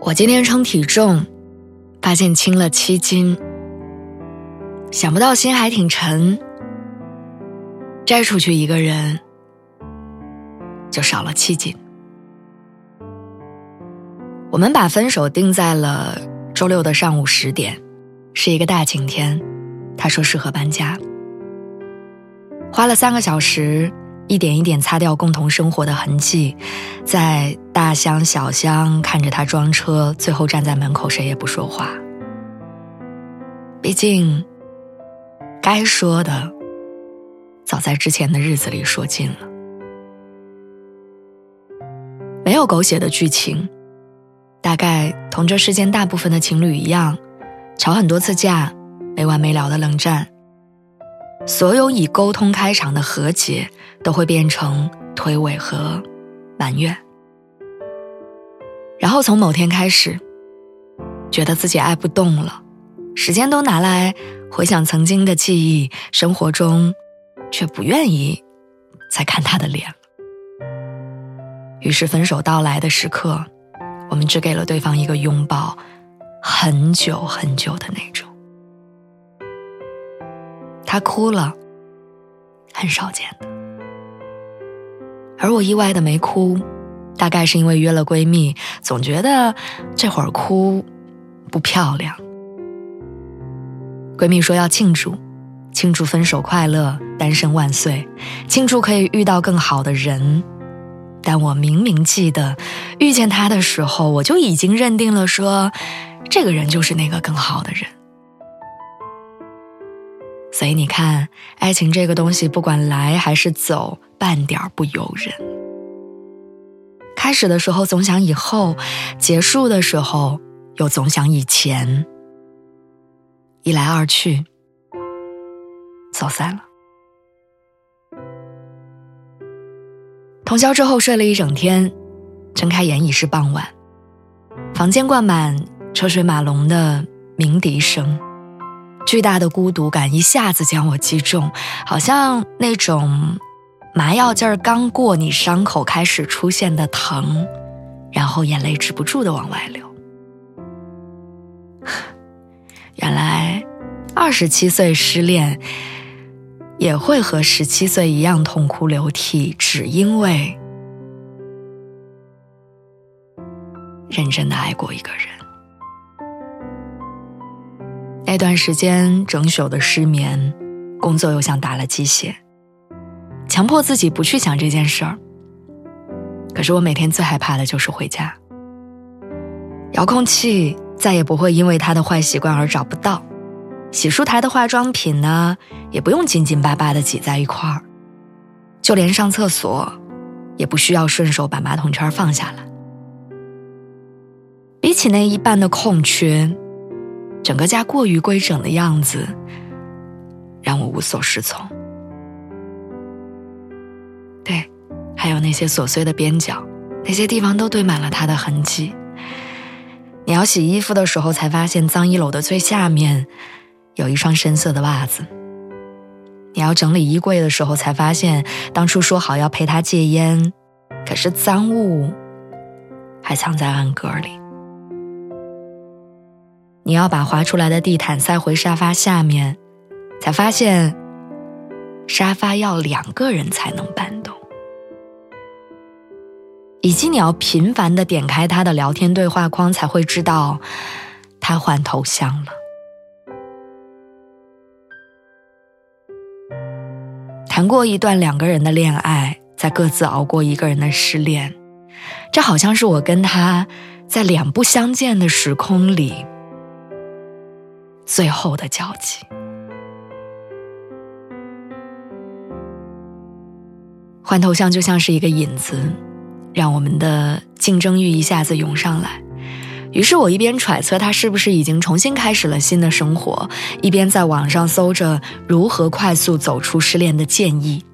我今天称体重，发现轻了七斤。想不到心还挺沉，摘出去一个人，就少了七斤。我们把分手定在了周六的上午十点，是一个大晴天。他说适合搬家，花了三个小时。一点一点擦掉共同生活的痕迹，在大箱小箱看着他装车，最后站在门口谁也不说话。毕竟，该说的，早在之前的日子里说尽了。没有狗血的剧情，大概同这世间大部分的情侣一样，吵很多次架，没完没了的冷战。所有以沟通开场的和解，都会变成推诿和埋怨。然后从某天开始，觉得自己爱不动了，时间都拿来回想曾经的记忆，生活中却不愿意再看他的脸了。于是分手到来的时刻，我们只给了对方一个拥抱，很久很久的那种。他哭了，很少见的。而我意外的没哭，大概是因为约了闺蜜，总觉得这会儿哭不漂亮。闺蜜说要庆祝，庆祝分手快乐，单身万岁，庆祝可以遇到更好的人。但我明明记得，遇见他的时候，我就已经认定了，说这个人就是那个更好的人。所以你看，爱情这个东西，不管来还是走，半点不由人。开始的时候总想以后，结束的时候又总想以前。一来二去，走散了。通宵之后睡了一整天，睁开眼已是傍晚，房间灌满车水马龙的鸣笛声。巨大的孤独感一下子将我击中，好像那种麻药劲儿刚过，你伤口开始出现的疼，然后眼泪止不住的往外流。原来，二十七岁失恋也会和十七岁一样痛哭流涕，只因为认真的爱过一个人。那段时间整宿的失眠，工作又像打了鸡血，强迫自己不去想这件事儿。可是我每天最害怕的就是回家。遥控器再也不会因为他的坏习惯而找不到，洗漱台的化妆品呢，也不用紧紧巴巴的挤在一块儿，就连上厕所，也不需要顺手把马桶圈放下来。比起那一半的空缺。整个家过于规整的样子，让我无所适从。对，还有那些琐碎的边角，那些地方都堆满了他的痕迹。你要洗衣服的时候，才发现脏衣篓的最下面有一双深色的袜子。你要整理衣柜的时候，才发现当初说好要陪他戒烟，可是赃物还藏在暗格里。你要把划出来的地毯塞回沙发下面，才发现沙发要两个人才能搬动。以及你要频繁的点开他的聊天对话框，才会知道他换头像了。谈过一段两个人的恋爱，再各自熬过一个人的失恋，这好像是我跟他在两不相见的时空里。最后的交集，换头像就像是一个引子，让我们的竞争欲一下子涌上来。于是我一边揣测他是不是已经重新开始了新的生活，一边在网上搜着如何快速走出失恋的建议。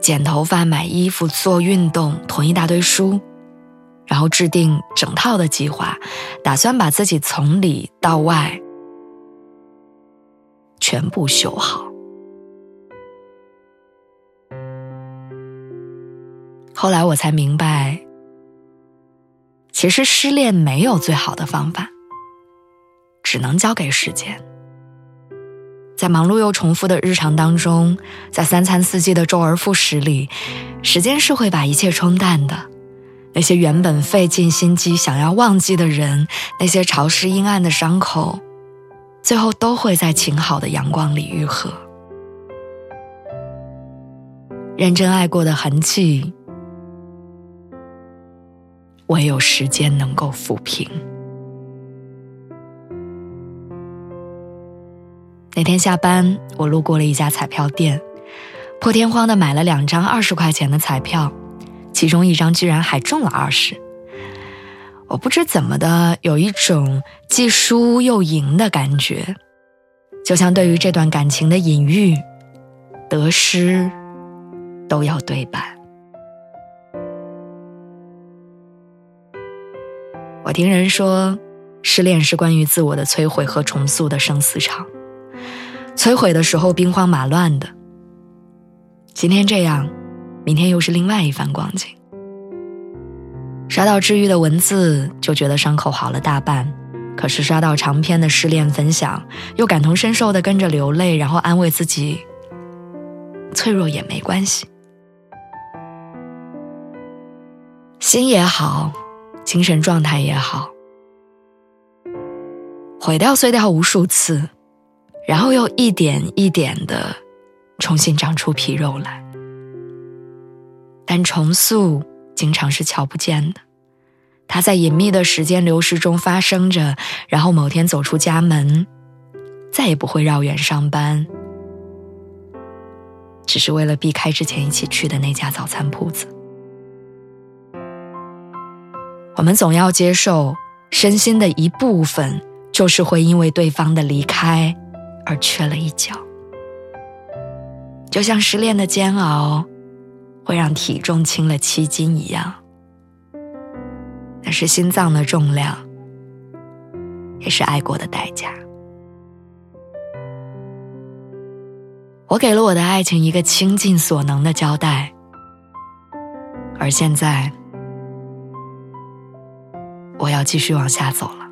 剪头发、买衣服、做运动，囤一大堆书，然后制定整套的计划，打算把自己从里到外全部修好。后来我才明白。其实失恋没有最好的方法，只能交给时间。在忙碌又重复的日常当中，在三餐四季的周而复始里，时间是会把一切冲淡的。那些原本费尽心机想要忘记的人，那些潮湿阴暗的伤口，最后都会在晴好的阳光里愈合。认真爱过的痕迹。唯有时间能够抚平。那天下班，我路过了一家彩票店，破天荒的买了两张二十块钱的彩票，其中一张居然还中了二十。我不知怎么的，有一种既输又赢的感觉，就像对于这段感情的隐喻，得失都要对半。我听人说，失恋是关于自我的摧毁和重塑的生死场。摧毁的时候兵荒马乱的，今天这样，明天又是另外一番光景。刷到治愈的文字，就觉得伤口好了大半；可是刷到长篇的失恋分享，又感同身受的跟着流泪，然后安慰自己：脆弱也没关系，心也好。精神状态也好，毁掉碎掉无数次，然后又一点一点的重新长出皮肉来。但重塑经常是瞧不见的，它在隐秘的时间流逝中发生着，然后某天走出家门，再也不会绕远上班，只是为了避开之前一起去的那家早餐铺子。我们总要接受，身心的一部分就是会因为对方的离开而缺了一角，就像失恋的煎熬会让体重轻了七斤一样。那是心脏的重量，也是爱过的代价。我给了我的爱情一个倾尽所能的交代，而现在。我要继续往下走了。